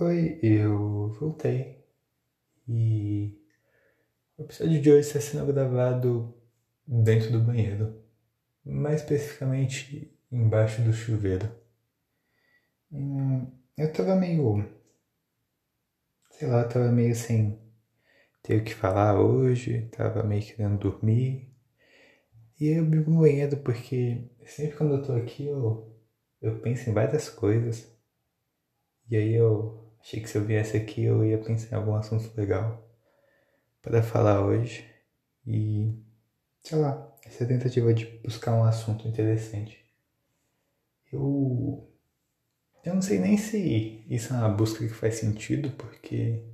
Oi, eu voltei. E o episódio de hoje está sendo gravado dentro do banheiro, mais especificamente embaixo do chuveiro. Hum, eu tava meio. Sei lá, tava meio sem ter o que falar hoje, tava meio querendo dormir. E eu vivo no banheiro porque sempre quando eu tô aqui eu, eu penso em várias coisas. E aí eu Achei que se eu viesse aqui eu ia pensar em algum assunto legal para falar hoje. E, sei lá, essa tentativa de buscar um assunto interessante. Eu. Eu não sei nem se isso é uma busca que faz sentido, porque.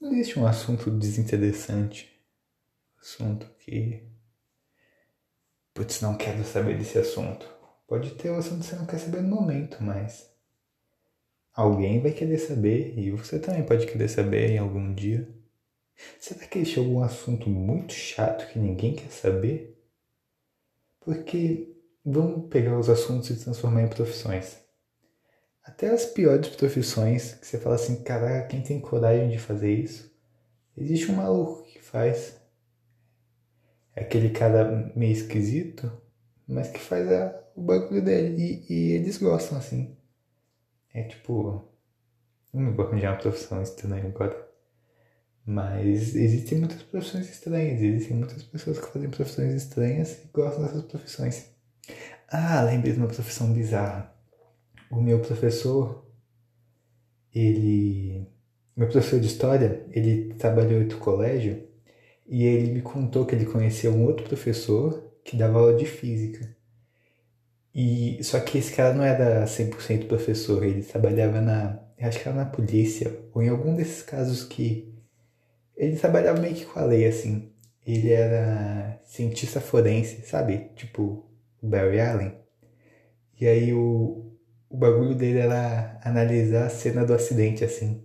Não existe um assunto desinteressante. Assunto que. Putz, não quero saber desse assunto. Pode ter o assunto que você não quer saber no momento, mas Alguém vai querer saber e você também pode querer saber em algum dia. Será que existe algum assunto muito chato que ninguém quer saber? Porque vamos pegar os assuntos e transformar em profissões. Até as piores profissões, que você fala assim, caraca, quem tem coragem de fazer isso? Existe um maluco que faz. É aquele cara meio esquisito, mas que faz a, o bagulho dele. E, e eles gostam assim. É tipo. Não vou arranjar uma profissão estranha agora. Mas existem muitas profissões estranhas. Existem muitas pessoas que fazem profissões estranhas e gostam dessas profissões. Ah, lembrei de uma profissão bizarra. O meu professor, ele. Meu professor de história, ele trabalhou em outro colégio e ele me contou que ele conhecia um outro professor que dava aula de física. E só que esse cara não era 100% professor, ele trabalhava na, acho que era na polícia, ou em algum desses casos que ele trabalhava meio que com a lei assim. Ele era cientista forense, sabe? Tipo o Barry Allen. E aí o, o bagulho dele era analisar a cena do acidente assim.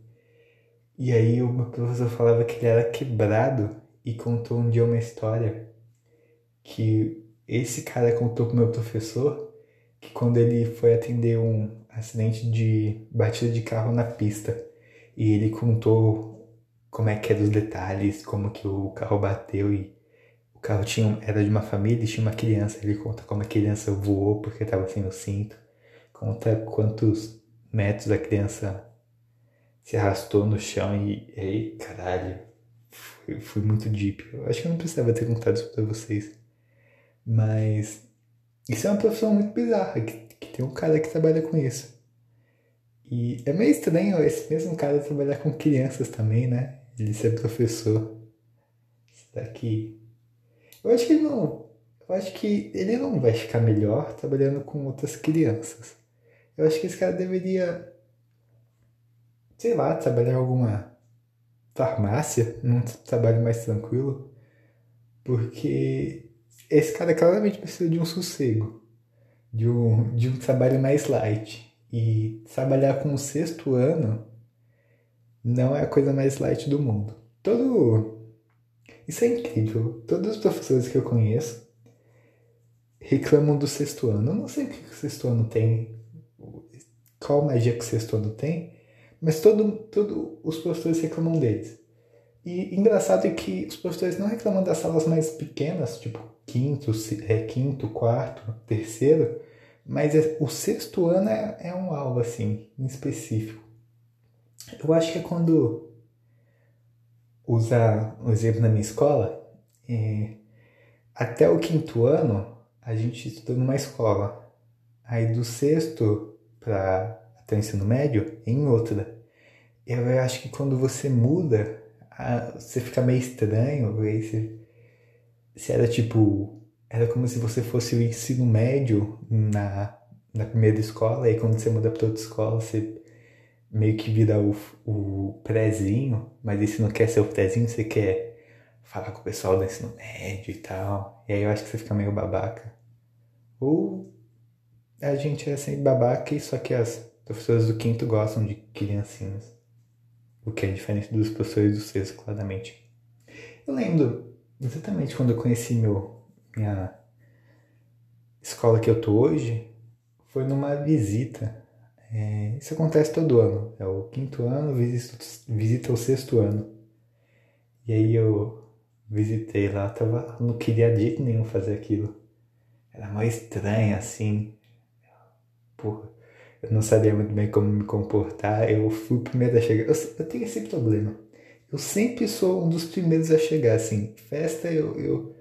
E aí o meu professor falava que ele era quebrado e contou um dia uma história que esse cara contou pro meu professor que quando ele foi atender um acidente de batida de carro na pista e ele contou como é que eram os detalhes, como que o carro bateu e o carro tinha era de uma família e tinha uma criança. Ele conta como a criança voou porque estava sem o cinto, conta quantos metros a criança se arrastou no chão e, ei, caralho, foi muito deep. Eu acho que eu não precisava ter contado isso pra vocês, mas isso é uma profissão muito bizarra, que, que tem um cara que trabalha com isso. E é meio estranho esse mesmo cara trabalhar com crianças também, né? Ele ser professor. Isso daqui. Eu acho que ele não. Eu acho que ele não vai ficar melhor trabalhando com outras crianças. Eu acho que esse cara deveria. Sei lá, trabalhar alguma farmácia, num trabalho mais tranquilo. Porque esse cara claramente precisa de um sossego, de um, de um trabalho mais light. E trabalhar com o sexto ano não é a coisa mais light do mundo. Todo. Isso é incrível. Todos os professores que eu conheço reclamam do sexto ano. Eu não sei o que o sexto ano tem, qual magia que o sexto ano tem, mas todo, todo os professores reclamam deles. E engraçado é que os professores não reclamam das salas mais pequenas, tipo quinto, é, quinto, quarto, terceiro, mas é, o sexto ano é, é um algo assim, em específico. Eu acho que é quando usar um exemplo na minha escola, é, até o quinto ano a gente estuda numa escola. Aí do sexto para até o ensino médio em outra. Eu acho que quando você muda, você fica meio estranho, aí você se era tipo. Era como se você fosse o ensino médio na, na primeira escola, e quando você muda para outra escola, você meio que vira o, o prézinho, mas esse não quer ser o prézinho, você quer falar com o pessoal do ensino médio e tal. E aí eu acho que você fica meio babaca. Ou a gente é sempre babaca, só que as professoras do quinto gostam de criancinhas. O que é diferente dos professores do sexto, claramente. Eu lembro exatamente quando eu conheci meu, minha escola que eu tô hoje, foi numa visita. É, isso acontece todo ano. É o quinto ano, visita, visita o sexto ano. E aí eu visitei lá, tava, não queria de jeito nenhum fazer aquilo. Era mais estranho assim. Porra, eu não sabia muito bem como me comportar. Eu fui o primeiro a chegar. Eu, eu tenho esse problema. Eu sempre sou um dos primeiros a chegar, assim. Festa, eu. eu...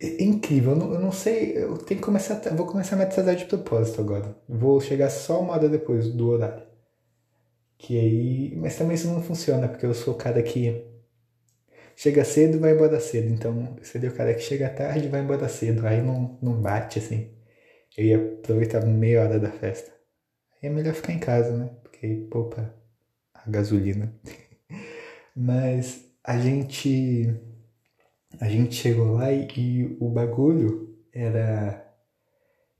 É incrível, eu não, eu não sei. Eu tenho que começar. Vou começar a me atrasar de propósito agora. Vou chegar só uma hora depois do horário. Que aí. Mas também isso não funciona, porque eu sou o cara que chega cedo vai embora cedo. Então, seria o cara que chega tarde vai embora cedo. Aí não, não bate assim. Eu ia aproveitar meia hora da festa. Aí é melhor ficar em casa, né? Porque poupa a gasolina. Mas a gente. A gente chegou lá e, e o bagulho era.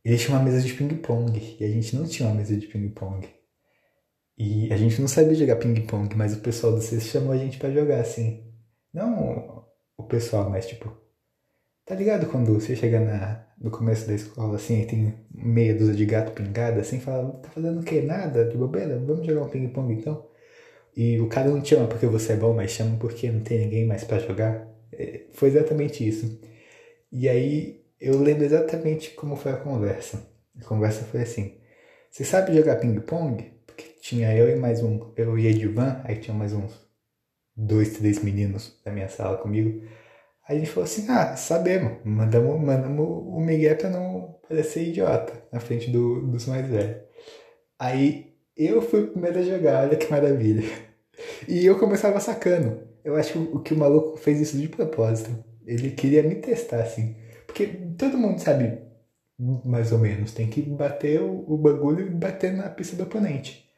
Eles tinham uma mesa de ping-pong e a gente não tinha uma mesa de ping-pong. E a gente não sabia jogar ping-pong, mas o pessoal do CES chamou a gente para jogar assim. Não o pessoal, mas tipo. Tá ligado quando você chega na, no começo da escola assim e tem meia dúzia de gato pingada assim, fala, tá fazendo o quê? Nada? De bobeira? Vamos jogar um ping-pong então? E o cara não te chama porque você é bom, mas chama porque não tem ninguém mais para jogar. É, foi exatamente isso. E aí eu lembro exatamente como foi a conversa. A conversa foi assim: Você sabe jogar ping-pong? Porque tinha eu e mais um, eu e Edvan, aí tinha mais uns dois, três meninos da minha sala comigo. Aí a gente falou assim: ah, sabemos, mandamos, mandamos o Miguel pra não parecer idiota na frente do, dos mais velhos. Aí eu fui o primeiro a jogar, olha que maravilha. E eu começava sacando. Eu acho que o, que o maluco fez isso de propósito. Ele queria me testar, assim. Porque todo mundo sabe, mais ou menos, tem que bater o, o bagulho e bater na pista do oponente.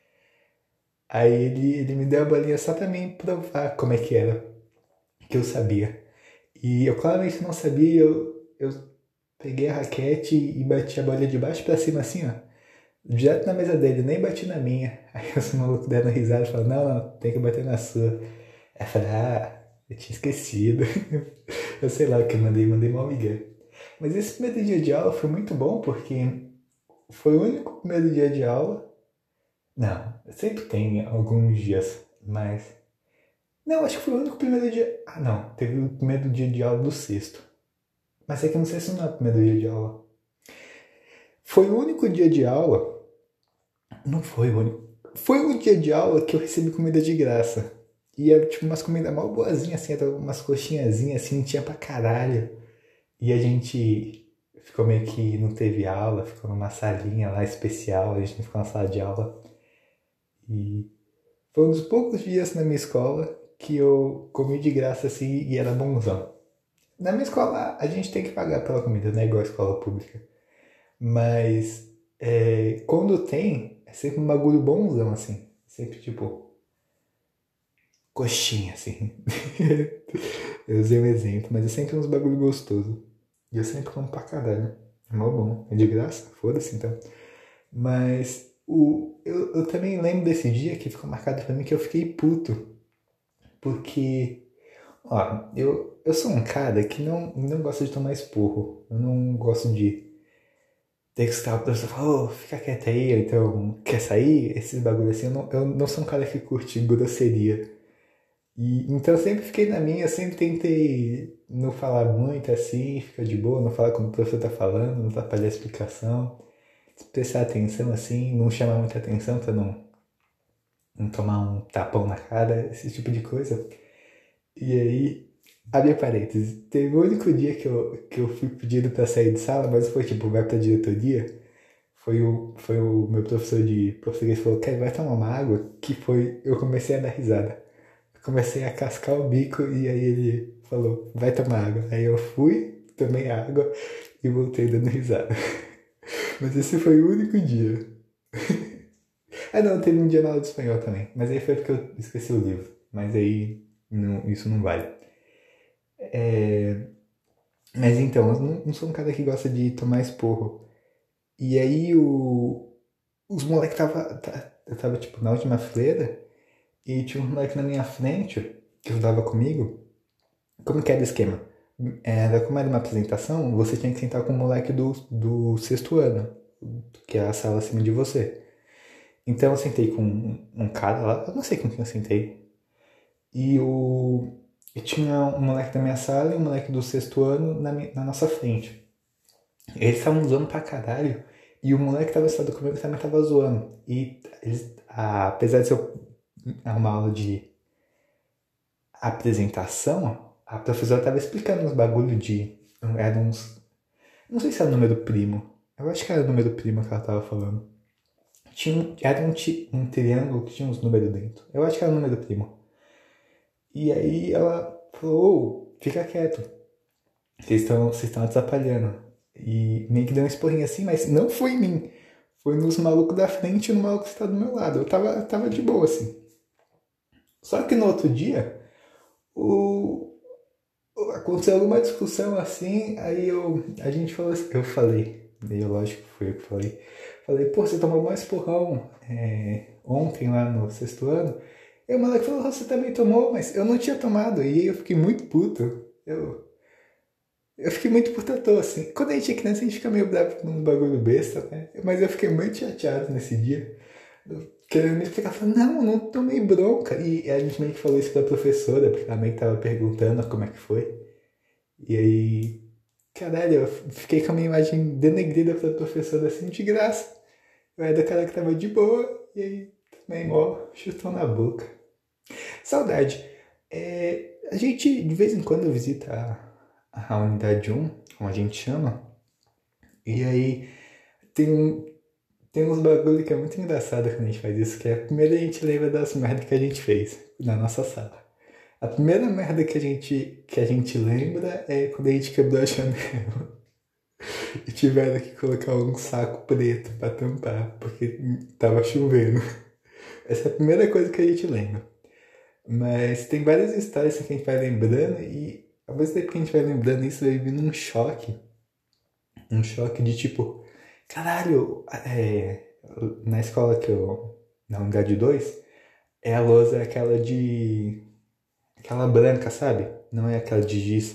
Aí ele, ele me deu a bolinha só pra mim provar como é que era, que eu sabia. E eu claramente não sabia, eu, eu peguei a raquete e bati a bolinha de baixo para cima assim, ó. Direto na mesa dele, nem bati na minha. Aí os malucos deram risada e falaram, não, não, tem que bater na sua. Aí eu falei, ah, eu tinha esquecido. eu sei lá o que eu mandei, mandei mal migué. Mas esse primeiro dia de aula foi muito bom porque foi o único primeiro dia de aula não, sempre tem alguns dias, mas. Não, acho que foi o único primeiro dia. Ah, não, teve o primeiro dia de aula do sexto. Mas é que eu não sei se não é o primeiro dia de aula. Foi o único dia de aula. Não foi o único. Foi o dia de aula que eu recebi comida de graça. E era tipo umas comidas mal boazinhas, assim, era umas coxinhazinhas assim, tinha pra caralho. E a gente ficou meio que não teve aula, ficou numa salinha lá especial, a gente não ficou na sala de aula. E foi um dos poucos dias na minha escola que eu comi de graça assim e era bonzão. Na minha escola a gente tem que pagar pela comida, não é igual a escola pública. Mas é, quando tem, é sempre um bagulho bonzão assim. Sempre tipo. Coxinha, assim. eu usei um exemplo, mas é sempre uns bagulho gostoso. E eu sempre como pra caralho. É mó bom. É de graça? Foda-se então. Mas o, eu, eu também lembro desse dia que ficou marcado para mim que eu fiquei puto. Porque, ó, eu, eu sou um cara que não, não gosta de tomar esporro. Eu não gosto de ter que estar o professor oh, fica quieto aí, então quer sair? Esses bagulho assim. Eu não, eu não sou um cara que curte grosseria. E, então eu sempre fiquei na minha, sempre tentei não falar muito assim, ficar de boa, não falar como o professor tá falando, não atrapalhar a explicação prestar atenção assim, não chamar muita atenção para não, não tomar um tapão na cara, esse tipo de coisa. E aí, abre parênteses, teve o único dia que eu, que eu fui pedido para sair de sala, mas foi tipo, vai pra diretoria. Foi o, foi o meu professor de português falou, quer vai tomar uma água? Que foi, eu comecei a dar risada. Comecei a cascar o bico e aí ele falou, vai tomar água. Aí eu fui, tomei água e voltei dando risada. Mas esse foi o único dia. ah não, teve um dia na aula de espanhol também. Mas aí foi porque eu esqueci o livro. Mas aí não, isso não vale. É... Mas então, eu não, sou um cara que gosta de tomar esporro. E aí o... os moleques tava, eu tava tipo na última fileira e tinha um moleque na minha frente que estudava comigo. Como que era o esquema? era como era uma apresentação, você tinha que sentar com o moleque do, do sexto ano, que é a sala acima de você. Então eu sentei com um, um cara lá, eu não sei com quem eu sentei. E o. E tinha um moleque da minha sala e um moleque do sexto ano na, minha, na nossa frente. Eles estavam zoando pra caralho. E o moleque que tava sentado comigo também tava zoando. E eles, apesar de ser uma aula de apresentação, a professora tava explicando uns bagulho de. Eram uns. Não sei se era número primo. Eu acho que era número primo que ela tava falando. Tinha, era um, um triângulo que tinha uns números dentro. Eu acho que era número primo. E aí ela falou, fica quieto. Vocês estão, vocês estão atrapalhando. E meio que deu um esporrinho assim, mas não foi em mim. Foi nos malucos da frente e no maluco que está do meu lado. Eu tava, eu tava de boa, assim. Só que no outro dia, o... aconteceu alguma discussão assim, aí eu, a gente falou assim, eu falei, meio lógico que foi eu que falei. Falei, pô, você tomou mais porrão é, ontem lá no sexto ano. E o moleque falou, você também tomou, mas eu não tinha tomado. E aí eu fiquei muito puto. Eu, eu fiquei muito puto à toa, assim. Quando a gente é criança, a gente fica meio bravo com um bagulho besta, né? Mas eu fiquei muito chateado nesse dia. Querendo me explicar, falando, não, não tomei bronca. E a gente meio que falou isso pra professora, porque ela meio que tava perguntando como é que foi. E aí, caralho, eu fiquei com a minha imagem denegrida pra professora assim, de graça. Eu era o cara que tava de boa, e aí também, ó, chutou na boca. Saudade. É, a gente de vez em quando visita a, a unidade 1, como a gente chama, e aí tem um. Tem uns bagulho que é muito engraçado quando a gente faz isso, que é primeiro a gente lembra das merdas que a gente fez na nossa sala. A primeira merda que a gente, que a gente lembra é quando a gente quebrou a janela e tiveram que colocar um saco preto para tampar, porque tava chovendo. Essa é a primeira coisa que a gente lembra. Mas tem várias histórias que a gente vai lembrando e ao mesmo tempo que a gente vai lembrando isso, vai vindo um choque. Um choque de tipo, caralho, é, na escola que eu. Na unidade 2, é a lousa aquela de. aquela branca, sabe? Não é aquela de giz.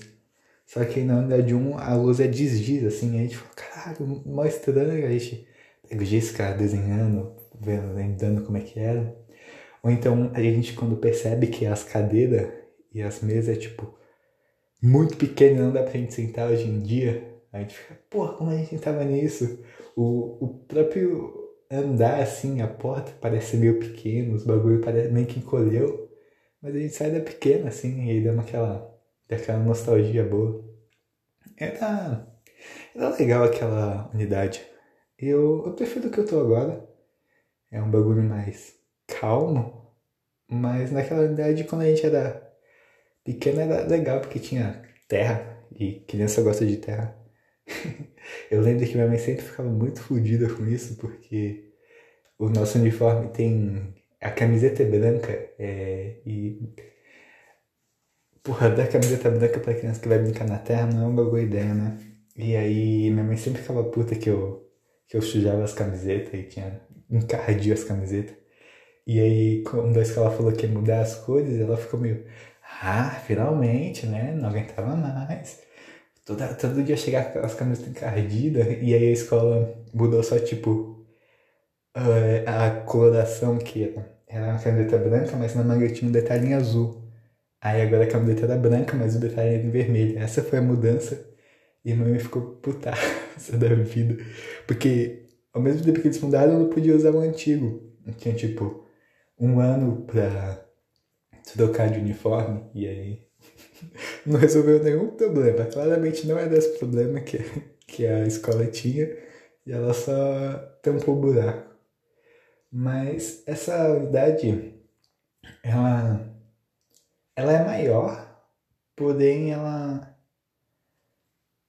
Só que na unidade 1 a lousa é de giz, assim. a gente fala, caralho, mó estranho. A gente pega o giz, cara, desenhando, lembrando como é que era. Ou então a gente quando percebe que as cadeiras e as mesas é tipo muito pequeno, não dá pra gente sentar hoje em dia. A gente fica, porra, como a gente sentava nisso? O, o próprio andar assim, a porta parece meio pequeno, os bagulho parece meio que encolheu. Mas a gente sai da pequena assim e aí dá aquela, aquela nostalgia boa. Era, era legal aquela unidade. Eu, eu prefiro o que eu tô agora. É um bagulho mais calmo, mas naquela idade, quando a gente era pequeno, era legal, porque tinha terra, e criança gosta de terra. eu lembro que minha mãe sempre ficava muito fodida com isso, porque o nosso uniforme tem. A camiseta é branca, é, e. Porra, dar camiseta branca pra criança que vai brincar na terra não é uma boa ideia, né? E aí minha mãe sempre ficava puta que eu, que eu sujava as camisetas e tinha encardia as camisetas. E aí, quando a escola falou que ia mudar as cores, ela ficou meio, ah, finalmente, né? Não aguentava mais. Todo, todo dia chegar com as camisetas encardidas, e aí a escola mudou só, tipo, a coloração que era. Era uma camiseta branca, mas na manga tinha um detalhe azul. Aí agora a camiseta era branca, mas o detalhe era em vermelho. Essa foi a mudança. E a mãe ficou putaça da vida. Porque ao mesmo tempo que eles mudaram, eu não podia usar o antigo. Tinha tipo um ano pra trocar de uniforme e aí não resolveu nenhum problema. Claramente não é desse problema que, que a escola tinha e ela só tampou o buraco. Mas essa unidade, ela, ela é maior, porém ela,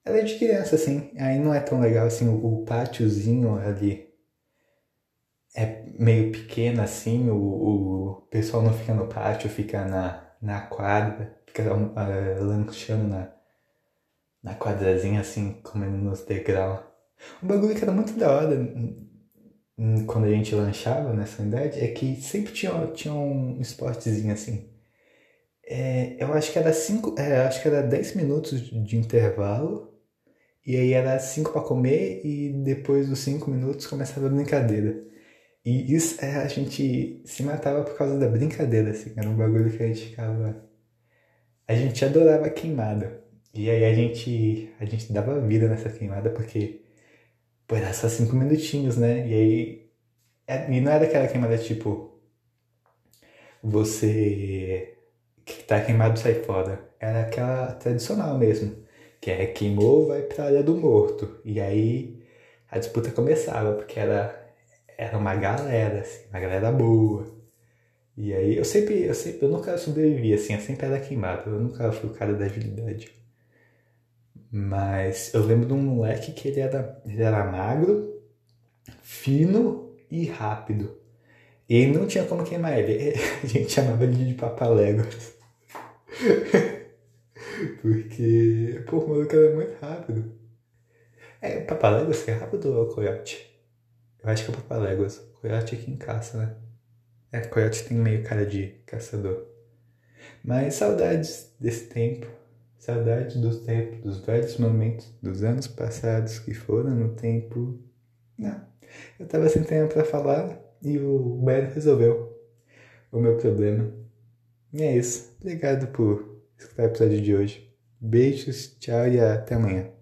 ela é de criança, assim. Aí não é tão legal assim o, o pátiozinho ali é meio pequena assim, o, o pessoal não fica no pátio, fica na, na quadra, fica uh, lanchando na, na quadrazinha assim, comendo nos degraus. Um bagulho que era muito da hora quando a gente lanchava nessa unidade é que sempre tinha, tinha um esportezinho assim. É, eu acho que era cinco, é, acho que era 10 minutos de intervalo e aí era 5 para comer e depois dos 5 minutos começava a brincadeira. E isso é, a gente se matava por causa da brincadeira, assim. Era um bagulho que a gente ficava. A gente adorava queimada. E aí a gente, a gente dava vida nessa queimada porque, pô, era só cinco minutinhos, né? E aí. É, e não era aquela queimada tipo. Você que tá queimado sai fora. Era aquela tradicional mesmo. Que é queimou, vai pra área do morto. E aí a disputa começava, porque era, era uma galera, assim, uma galera boa. E aí eu sempre, eu sempre, eu nunca sobrevivi assim, eu sempre era queimado, eu nunca fui o cara da agilidade. Mas eu lembro de um moleque que ele era, ele era magro, fino e rápido. E não tinha como queimar ele. A gente chamava ele de papaléguas. Porque, pô, o maluco era muito rápido. É, papaléguas é rápido ou é o coiote? Eu acho que é o papaléguas. O coiote é quem caça, né? É, coiote tem meio cara de caçador. Mas saudades desse tempo. Saudades dos tempos, dos velhos momentos, dos anos passados que foram no tempo. Não. Eu tava sem tempo pra falar e o Beto resolveu o meu problema. E é isso. Obrigado por escutar o episódio de hoje. Beijos, tchau e até amanhã.